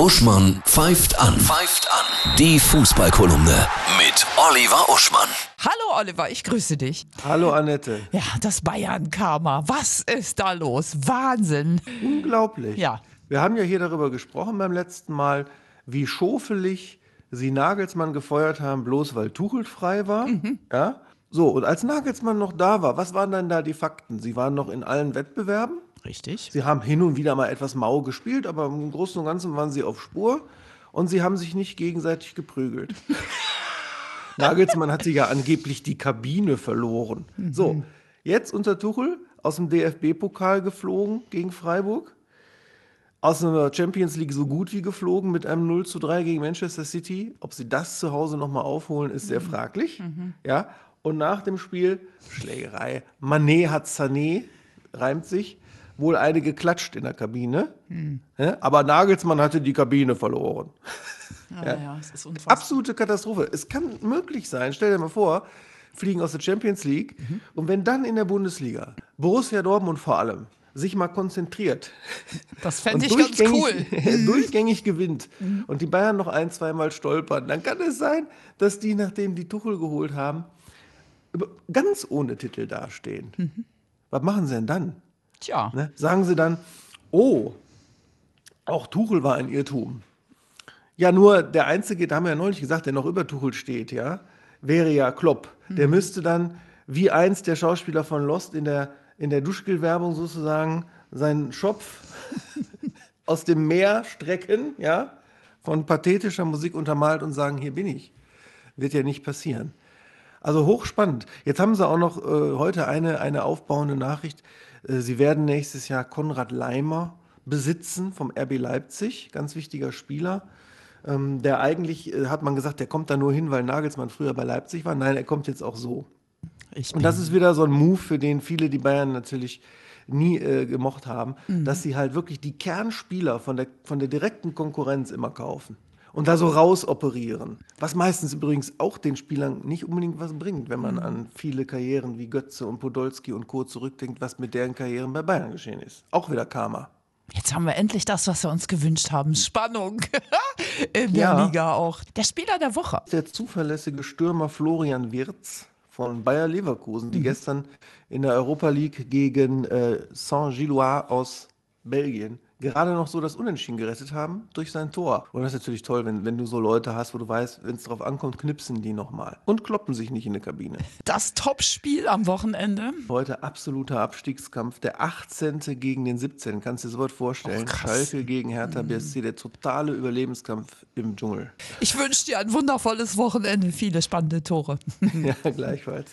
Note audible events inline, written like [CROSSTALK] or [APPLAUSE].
Uschmann pfeift an. Pfeift an. Die Fußballkolumne mit Oliver Uschmann. Hallo Oliver, ich grüße dich. Hallo Annette. Ja, das Bayern-Karma. Was ist da los? Wahnsinn. Unglaublich. Ja. Wir haben ja hier darüber gesprochen beim letzten Mal, wie schofelig sie Nagelsmann gefeuert haben, bloß weil Tuchel frei war. Ja. So, und als Nagelsmann noch da war, was waren dann da die Fakten? Sie waren noch in allen Wettbewerben. Richtig. Sie haben hin und wieder mal etwas mau gespielt, aber im Großen und Ganzen waren sie auf Spur und sie haben sich nicht gegenseitig geprügelt. [LAUGHS] Nagelsmann hatte ja angeblich die Kabine verloren. So, jetzt unter Tuchel aus dem DFB-Pokal geflogen gegen Freiburg. Aus einer Champions League so gut wie geflogen mit einem 0 zu 3 gegen Manchester City. Ob sie das zu Hause nochmal aufholen, ist sehr fraglich. Ja, und nach dem Spiel Schlägerei. Manet hat Sané, reimt sich, wohl eine geklatscht in der Kabine. Ja, aber Nagelsmann hatte die Kabine verloren. Ja, ja, es ist unfassbar. Absolute Katastrophe. Es kann möglich sein, stell dir mal vor, fliegen aus der Champions League und wenn dann in der Bundesliga Borussia Dortmund vor allem sich mal konzentriert Das fände und ich ganz cool. durchgängig, [LAUGHS] durchgängig gewinnt und die Bayern noch ein, zweimal stolpern, dann kann es sein, dass die, nachdem die Tuchel geholt haben, ganz ohne Titel dastehen. Was machen sie denn dann? Tja, Ne? Sagen sie dann, oh, auch Tuchel war ein Irrtum. Ja, nur der Einzige, da haben wir ja neulich gesagt, der noch über Tuchel steht, ja, wäre ja Klopp. Der müsste dann, wie einst der Schauspieler von Lost in der, in der Duschgel-Werbung sozusagen, seinen Schopf [LAUGHS] aus dem Meer strecken, ja, von pathetischer Musik untermalt und sagen, hier bin ich. Wird ja nicht passieren. Also hochspannend. Jetzt haben sie auch noch äh, heute eine, eine aufbauende Nachricht. Äh, sie werden nächstes Jahr Konrad Leimer besitzen vom RB Leipzig, ganz wichtiger Spieler. Ähm, der eigentlich, äh, hat man gesagt, der kommt da nur hin, weil Nagelsmann früher bei Leipzig war. Nein, er kommt jetzt auch so. Und das ist wieder so ein Move, für den viele die Bayern natürlich nie äh, gemocht haben, dass sie halt wirklich die Kernspieler von der, von der direkten Konkurrenz immer kaufen und da so raus operieren. Was meistens übrigens auch den Spielern nicht unbedingt was bringt, wenn man an viele Karrieren wie Götze und Podolski und Co. zurückdenkt, was mit deren Karrieren bei Bayern geschehen ist. Auch wieder Karma. jetzt haben wir endlich das, was wir uns gewünscht haben. Spannung [LAUGHS] in der Ja. Liga auch. Der Spieler der Woche. Der zuverlässige Stürmer Florian Wirz von Bayer Leverkusen, die gestern in der Europa League gegen äh, Saint-Gilloise aus Belgien gerade noch so das Unentschieden gerettet haben durch sein Tor. Und das ist natürlich toll, wenn, wenn du so Leute hast, wo du weißt, wenn es drauf ankommt, knipsen die nochmal und kloppen sich nicht in der Kabine. Das Topspiel am Wochenende. Heute absoluter Abstiegskampf, der 18. gegen den 17. Kannst du dir sowas vorstellen? Krass. Schalke gegen Hertha BSC, der totale Überlebenskampf im Dschungel. Ich wünsche dir ein wundervolles Wochenende, viele spannende Tore. [LAUGHS] ja, gleichfalls.